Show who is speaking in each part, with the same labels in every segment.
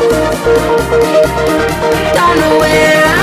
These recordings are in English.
Speaker 1: Don't know where I'm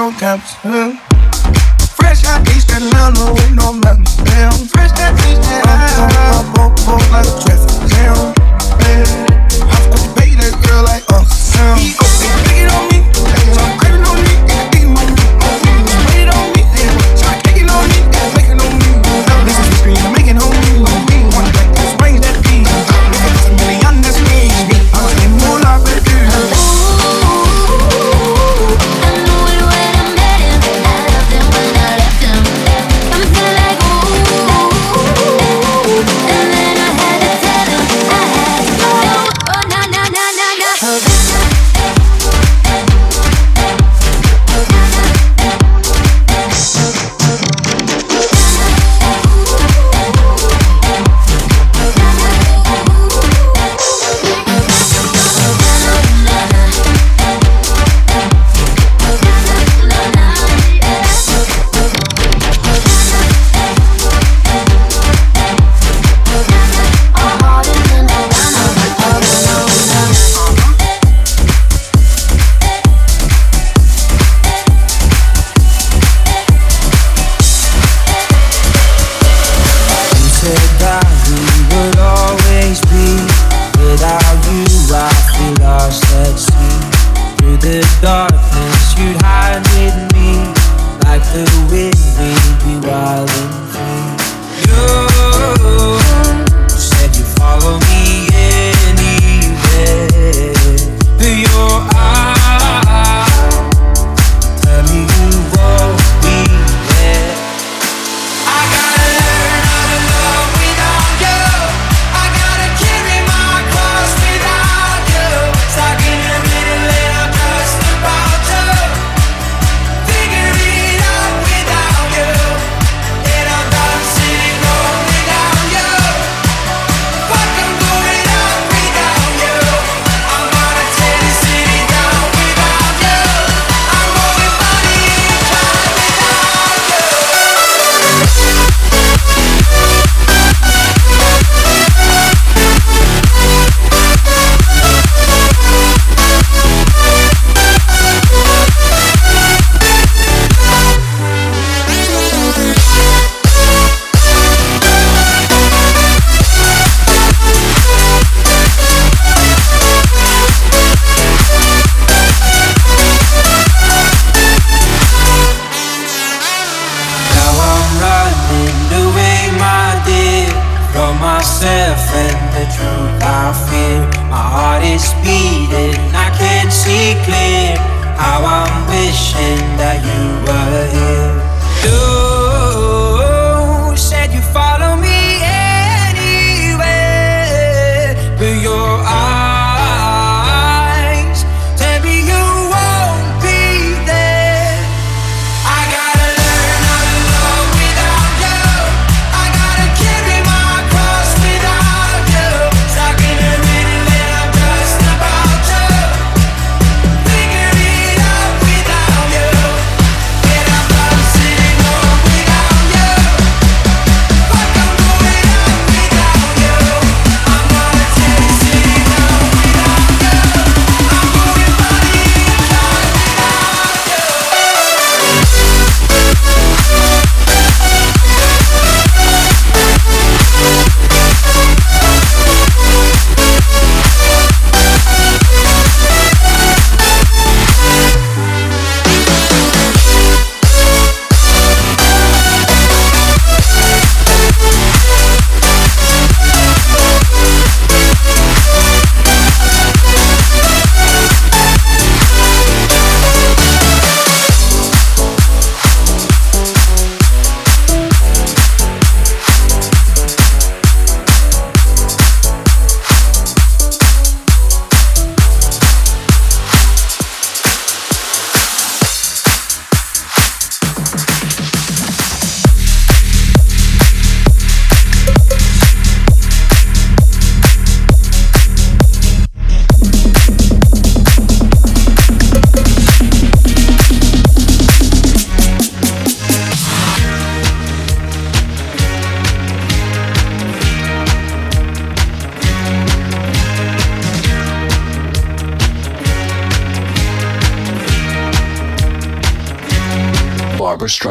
Speaker 2: graduated fresh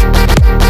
Speaker 3: Thank you.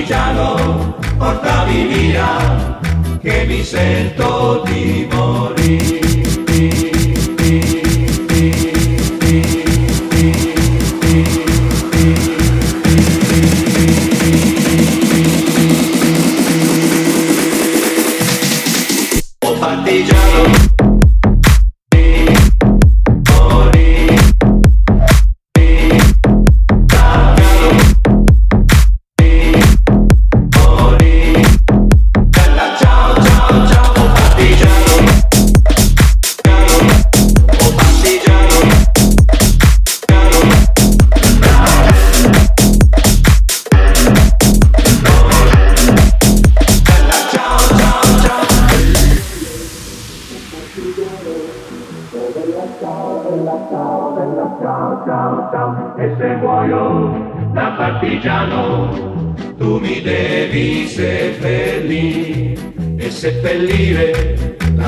Speaker 4: partigiano, portami via, che mi sento di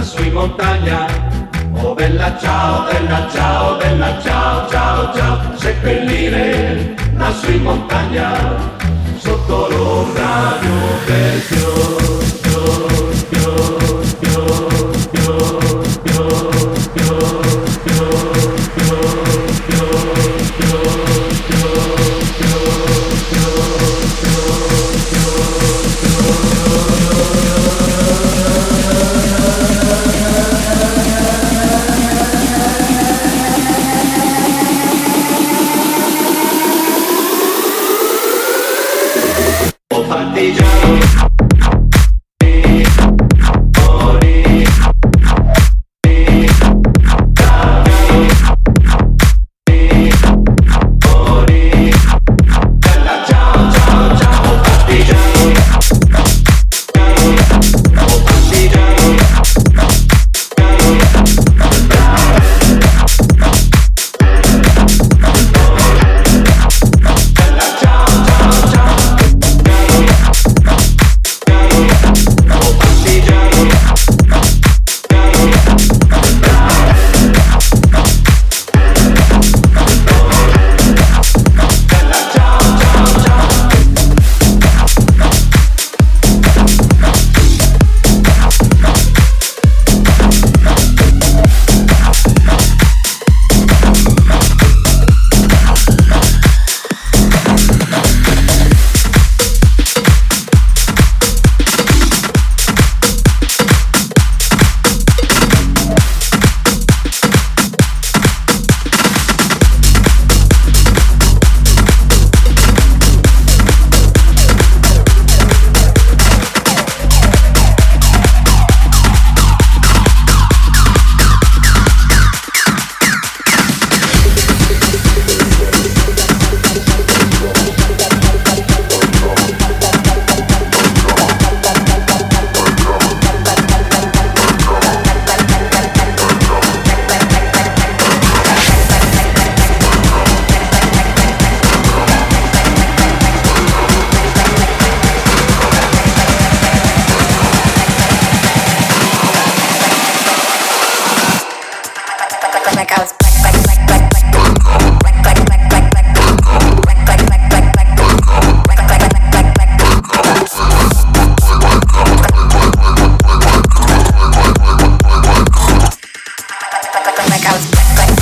Speaker 4: passo in montagna. Oh bella ciao, bella ciao, bella ciao, ciao, ciao, seppellire lassù in montagna, sotto l'ombra di un bel fior. like like like I was. like, like.